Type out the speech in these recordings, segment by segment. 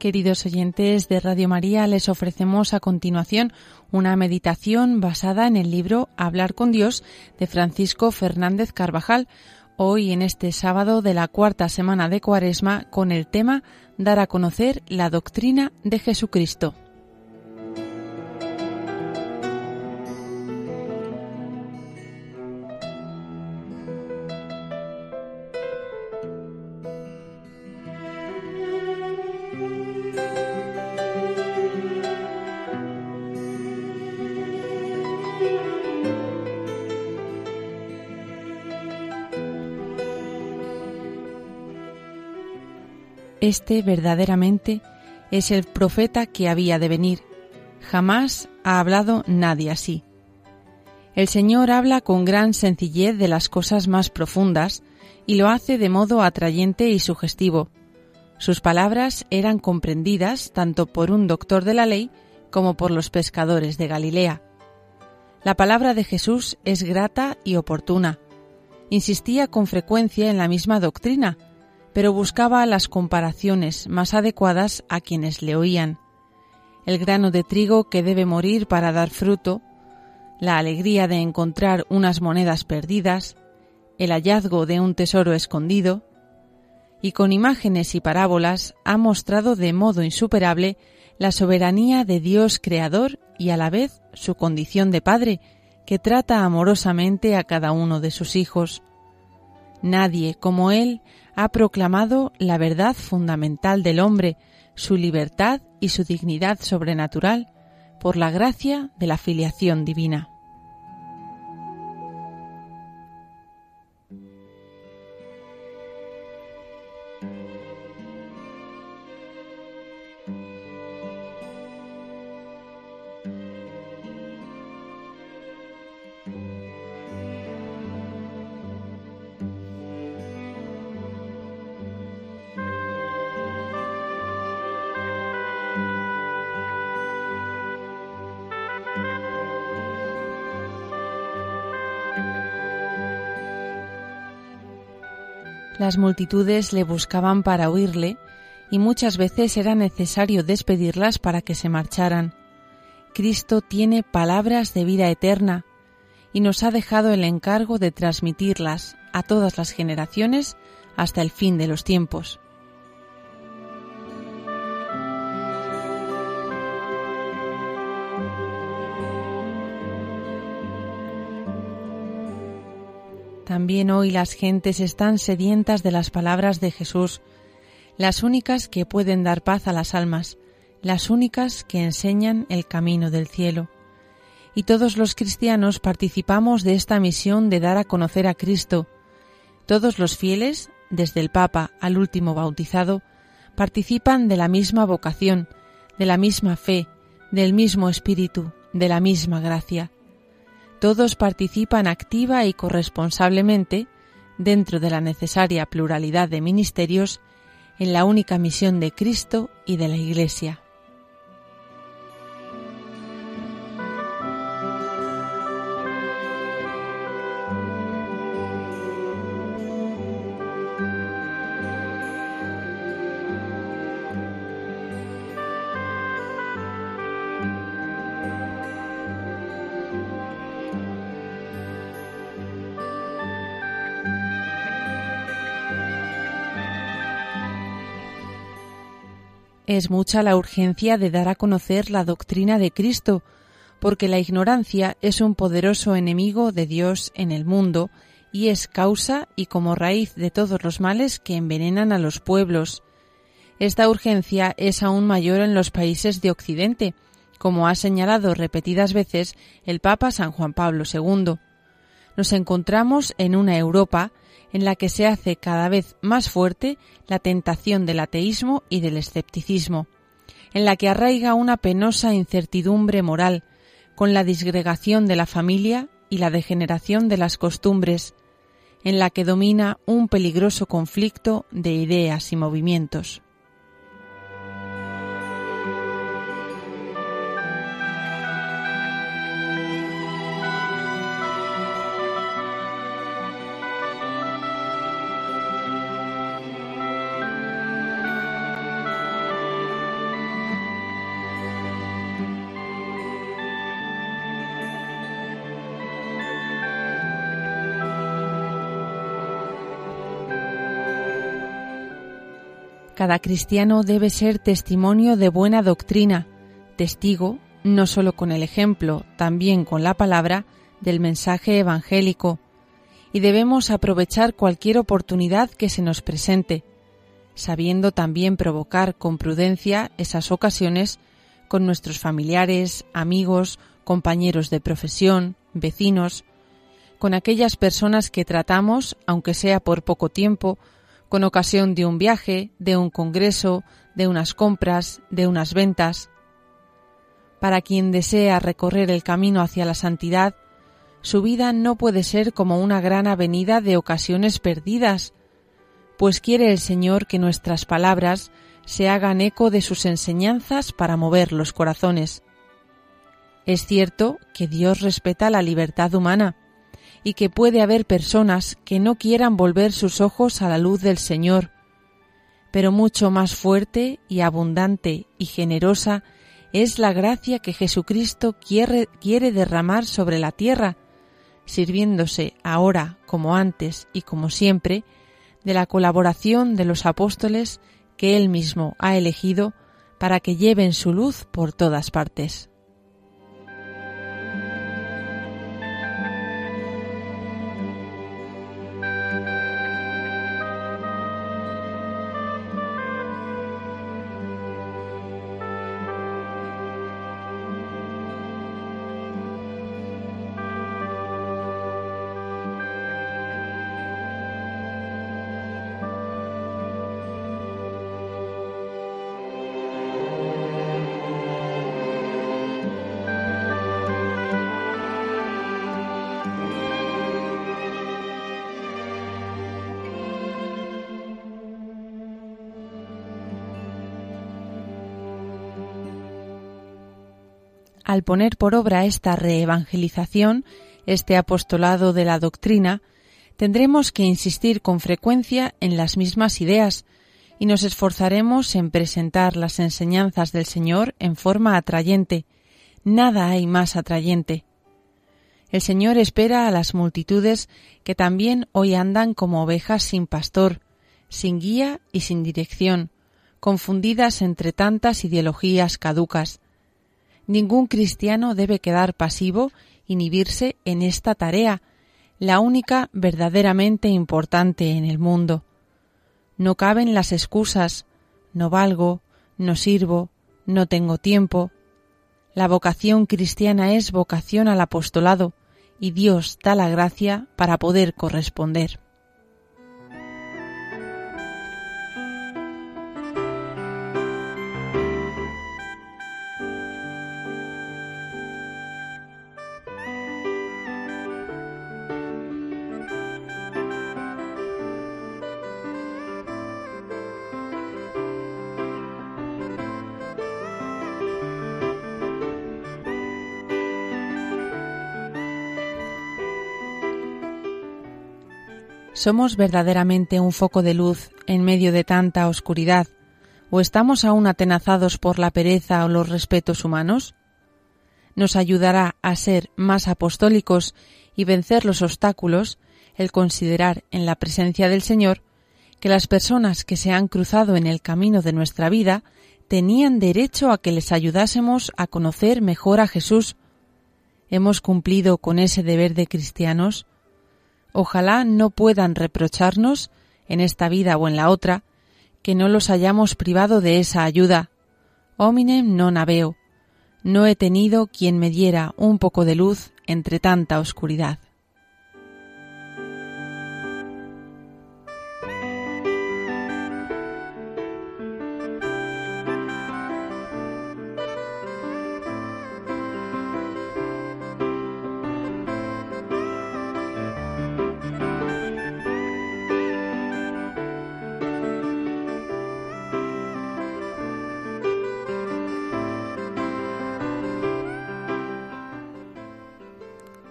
Queridos oyentes de Radio María, les ofrecemos a continuación una meditación basada en el libro Hablar con Dios de Francisco Fernández Carvajal, hoy en este sábado de la cuarta semana de Cuaresma con el tema Dar a conocer la doctrina de Jesucristo. Este verdaderamente es el profeta que había de venir. Jamás ha hablado nadie así. El Señor habla con gran sencillez de las cosas más profundas y lo hace de modo atrayente y sugestivo. Sus palabras eran comprendidas tanto por un doctor de la ley como por los pescadores de Galilea. La palabra de Jesús es grata y oportuna. Insistía con frecuencia en la misma doctrina, pero buscaba las comparaciones más adecuadas a quienes le oían. El grano de trigo que debe morir para dar fruto, la alegría de encontrar unas monedas perdidas, el hallazgo de un tesoro escondido, y con imágenes y parábolas ha mostrado de modo insuperable la soberanía de Dios Creador y a la vez su condición de Padre, que trata amorosamente a cada uno de sus hijos. Nadie como Él ha proclamado la verdad fundamental del hombre, su libertad y su dignidad sobrenatural, por la gracia de la filiación divina. Las multitudes le buscaban para oírle y muchas veces era necesario despedirlas para que se marcharan. Cristo tiene palabras de vida eterna y nos ha dejado el encargo de transmitirlas a todas las generaciones hasta el fin de los tiempos. También hoy las gentes están sedientas de las palabras de Jesús, las únicas que pueden dar paz a las almas, las únicas que enseñan el camino del cielo. Y todos los cristianos participamos de esta misión de dar a conocer a Cristo. Todos los fieles, desde el Papa al último bautizado, participan de la misma vocación, de la misma fe, del mismo espíritu, de la misma gracia. Todos participan activa y corresponsablemente, dentro de la necesaria pluralidad de ministerios, en la única misión de Cristo y de la Iglesia. Es mucha la urgencia de dar a conocer la doctrina de Cristo, porque la ignorancia es un poderoso enemigo de Dios en el mundo y es causa y como raíz de todos los males que envenenan a los pueblos. Esta urgencia es aún mayor en los países de Occidente, como ha señalado repetidas veces el Papa San Juan Pablo II. Nos encontramos en una Europa en la que se hace cada vez más fuerte la tentación del ateísmo y del escepticismo, en la que arraiga una penosa incertidumbre moral, con la disgregación de la familia y la degeneración de las costumbres, en la que domina un peligroso conflicto de ideas y movimientos. Cada cristiano debe ser testimonio de buena doctrina, testigo, no solo con el ejemplo, también con la palabra, del mensaje evangélico, y debemos aprovechar cualquier oportunidad que se nos presente, sabiendo también provocar con prudencia esas ocasiones con nuestros familiares, amigos, compañeros de profesión, vecinos, con aquellas personas que tratamos, aunque sea por poco tiempo, con ocasión de un viaje, de un congreso, de unas compras, de unas ventas. Para quien desea recorrer el camino hacia la santidad, su vida no puede ser como una gran avenida de ocasiones perdidas, pues quiere el Señor que nuestras palabras se hagan eco de sus enseñanzas para mover los corazones. Es cierto que Dios respeta la libertad humana y que puede haber personas que no quieran volver sus ojos a la luz del Señor, pero mucho más fuerte y abundante y generosa es la gracia que Jesucristo quiere, quiere derramar sobre la tierra, sirviéndose ahora como antes y como siempre de la colaboración de los apóstoles que Él mismo ha elegido para que lleven su luz por todas partes. Al poner por obra esta reevangelización, este apostolado de la doctrina, tendremos que insistir con frecuencia en las mismas ideas y nos esforzaremos en presentar las enseñanzas del Señor en forma atrayente. Nada hay más atrayente. El Señor espera a las multitudes que también hoy andan como ovejas sin pastor, sin guía y sin dirección, confundidas entre tantas ideologías caducas, Ningún cristiano debe quedar pasivo, inhibirse en esta tarea, la única verdaderamente importante en el mundo. No caben las excusas no valgo, no sirvo, no tengo tiempo. La vocación cristiana es vocación al apostolado, y Dios da la gracia para poder corresponder. ¿Somos verdaderamente un foco de luz en medio de tanta oscuridad? ¿O estamos aún atenazados por la pereza o los respetos humanos? Nos ayudará a ser más apostólicos y vencer los obstáculos el considerar en la presencia del Señor que las personas que se han cruzado en el camino de nuestra vida tenían derecho a que les ayudásemos a conocer mejor a Jesús. ¿Hemos cumplido con ese deber de cristianos? Ojalá no puedan reprocharnos, en esta vida o en la otra, que no los hayamos privado de esa ayuda. Hominem non habeo. No he tenido quien me diera un poco de luz entre tanta oscuridad.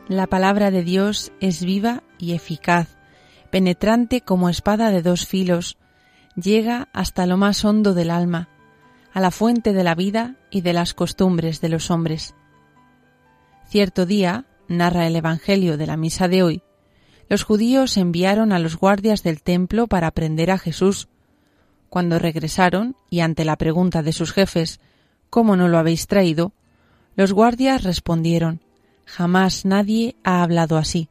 La palabra de Dios es viva y eficaz, penetrante como espada de dos filos, llega hasta lo más hondo del alma, a la fuente de la vida y de las costumbres de los hombres. Cierto día, narra el Evangelio de la misa de hoy, los judíos enviaron a los guardias del templo para prender a Jesús. Cuando regresaron, y ante la pregunta de sus jefes ¿Cómo no lo habéis traído? los guardias respondieron Jamás nadie ha hablado así.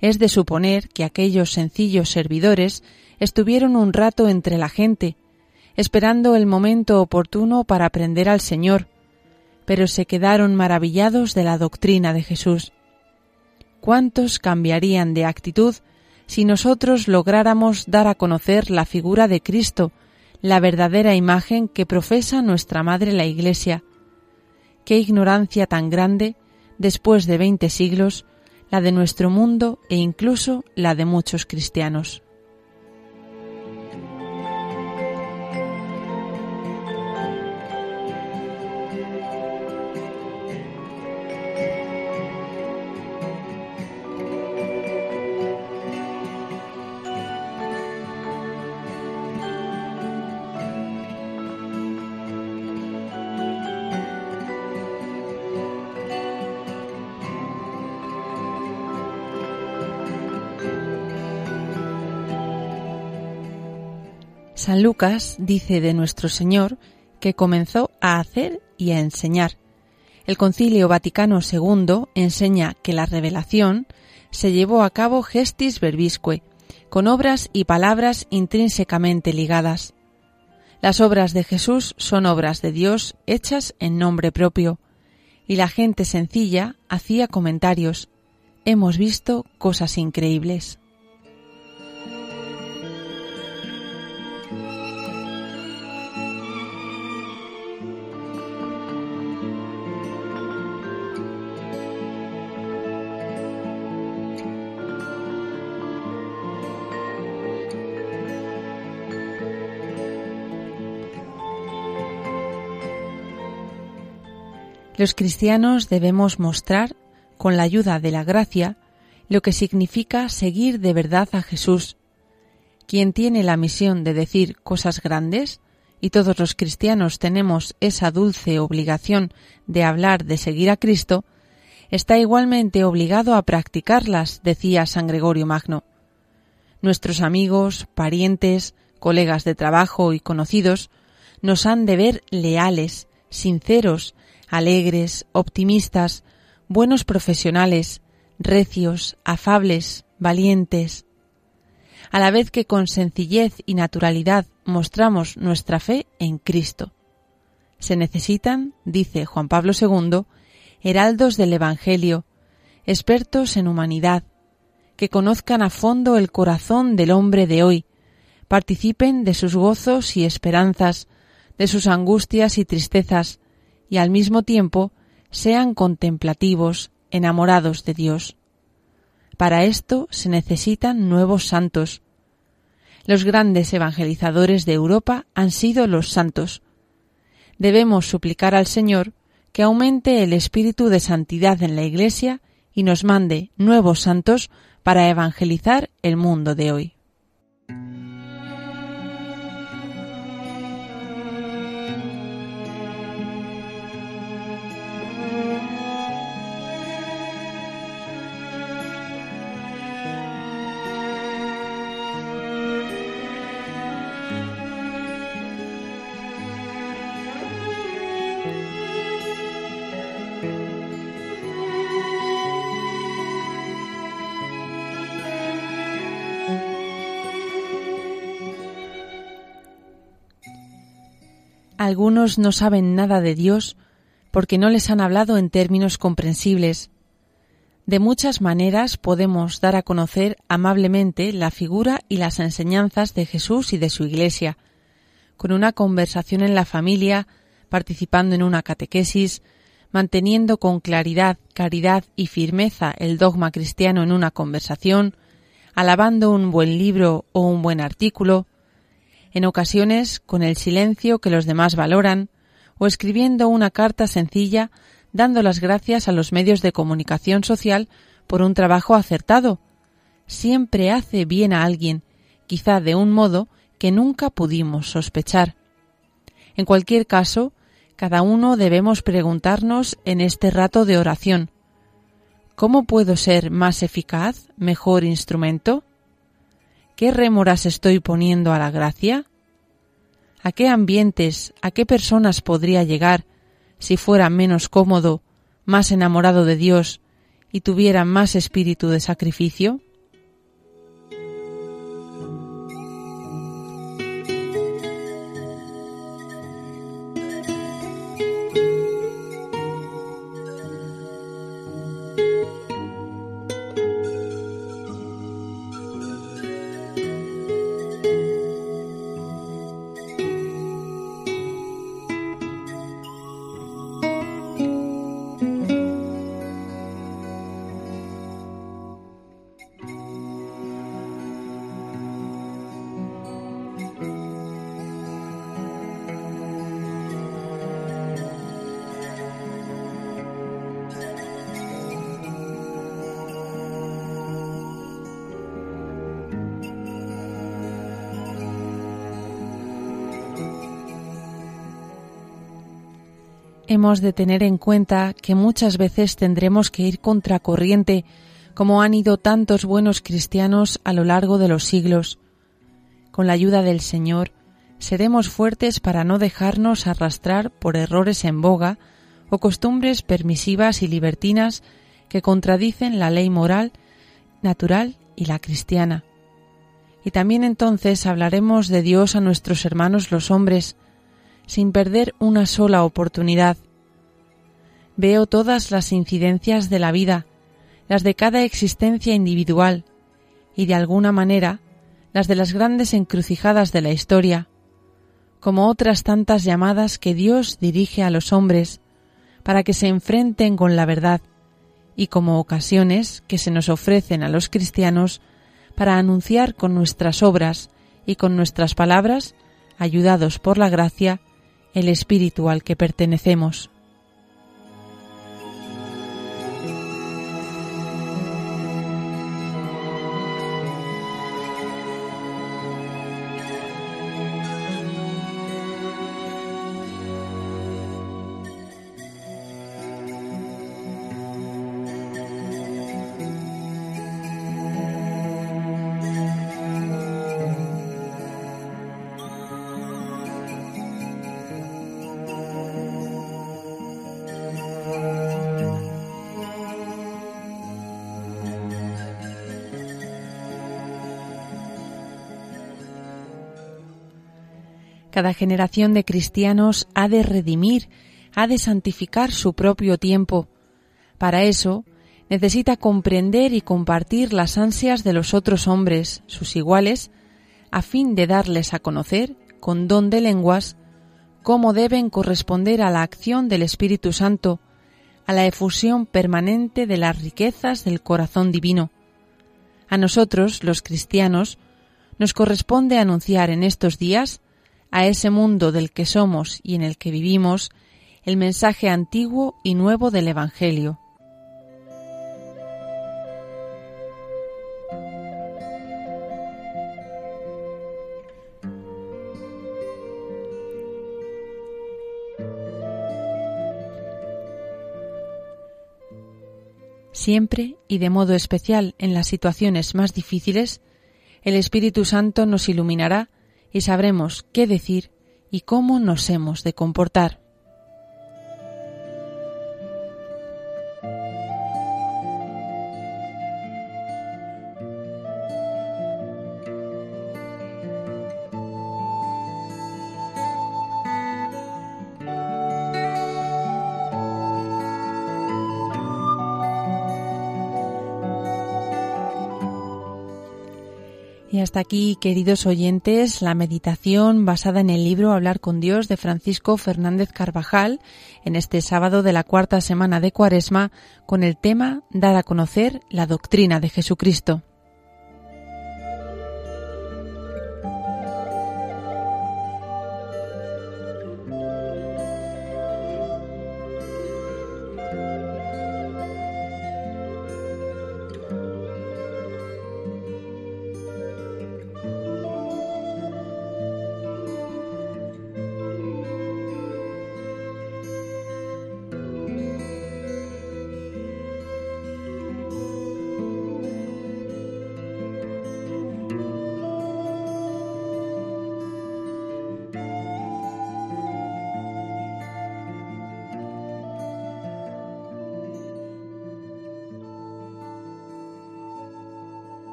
Es de suponer que aquellos sencillos servidores estuvieron un rato entre la gente, esperando el momento oportuno para aprender al Señor, pero se quedaron maravillados de la doctrina de Jesús. ¿Cuántos cambiarían de actitud si nosotros lográramos dar a conocer la figura de Cristo, la verdadera imagen que profesa nuestra Madre la Iglesia? Qué ignorancia tan grande, después de veinte siglos, la de nuestro mundo e incluso la de muchos cristianos. San Lucas dice de nuestro Señor que comenzó a hacer y a enseñar. El Concilio Vaticano II enseña que la revelación se llevó a cabo gestis verbisque, con obras y palabras intrínsecamente ligadas. Las obras de Jesús son obras de Dios hechas en nombre propio, y la gente sencilla hacía comentarios. Hemos visto cosas increíbles. Los cristianos debemos mostrar, con la ayuda de la gracia, lo que significa seguir de verdad a Jesús. Quien tiene la misión de decir cosas grandes, y todos los cristianos tenemos esa dulce obligación de hablar de seguir a Cristo, está igualmente obligado a practicarlas, decía San Gregorio Magno. Nuestros amigos, parientes, colegas de trabajo y conocidos nos han de ver leales, sinceros, alegres, optimistas, buenos profesionales, recios, afables, valientes. A la vez que con sencillez y naturalidad mostramos nuestra fe en Cristo. Se necesitan, dice Juan Pablo II, heraldos del Evangelio, expertos en humanidad, que conozcan a fondo el corazón del hombre de hoy, participen de sus gozos y esperanzas, de sus angustias y tristezas, y al mismo tiempo sean contemplativos, enamorados de Dios. Para esto se necesitan nuevos santos. Los grandes evangelizadores de Europa han sido los santos. Debemos suplicar al Señor que aumente el espíritu de santidad en la Iglesia y nos mande nuevos santos para evangelizar el mundo de hoy. Algunos no saben nada de Dios porque no les han hablado en términos comprensibles. De muchas maneras podemos dar a conocer amablemente la figura y las enseñanzas de Jesús y de su Iglesia, con una conversación en la familia, participando en una catequesis, manteniendo con claridad, caridad y firmeza el dogma cristiano en una conversación, alabando un buen libro o un buen artículo, en ocasiones con el silencio que los demás valoran, o escribiendo una carta sencilla dando las gracias a los medios de comunicación social por un trabajo acertado. Siempre hace bien a alguien, quizá de un modo que nunca pudimos sospechar. En cualquier caso, cada uno debemos preguntarnos en este rato de oración ¿Cómo puedo ser más eficaz, mejor instrumento? ¿Qué rémoras estoy poniendo a la gracia? ¿A qué ambientes, a qué personas podría llegar si fuera menos cómodo, más enamorado de Dios y tuviera más espíritu de sacrificio? Hemos de tener en cuenta que muchas veces tendremos que ir contracorriente, como han ido tantos buenos cristianos a lo largo de los siglos. Con la ayuda del Señor, seremos fuertes para no dejarnos arrastrar por errores en boga o costumbres permisivas y libertinas que contradicen la ley moral, natural y la cristiana. Y también entonces hablaremos de Dios a nuestros hermanos los hombres, sin perder una sola oportunidad. Veo todas las incidencias de la vida, las de cada existencia individual, y de alguna manera las de las grandes encrucijadas de la historia, como otras tantas llamadas que Dios dirige a los hombres para que se enfrenten con la verdad, y como ocasiones que se nos ofrecen a los cristianos para anunciar con nuestras obras y con nuestras palabras, ayudados por la gracia, el espíritu al que pertenecemos. Cada generación de cristianos ha de redimir, ha de santificar su propio tiempo. Para eso, necesita comprender y compartir las ansias de los otros hombres, sus iguales, a fin de darles a conocer, con don de lenguas, cómo deben corresponder a la acción del Espíritu Santo, a la efusión permanente de las riquezas del corazón divino. A nosotros, los cristianos, nos corresponde anunciar en estos días a ese mundo del que somos y en el que vivimos el mensaje antiguo y nuevo del Evangelio. Siempre y de modo especial en las situaciones más difíciles, el Espíritu Santo nos iluminará y sabremos qué decir y cómo nos hemos de comportar. Hasta aquí, queridos oyentes, la meditación basada en el libro Hablar con Dios de Francisco Fernández Carvajal en este sábado de la cuarta semana de Cuaresma con el tema Dar a conocer la doctrina de Jesucristo.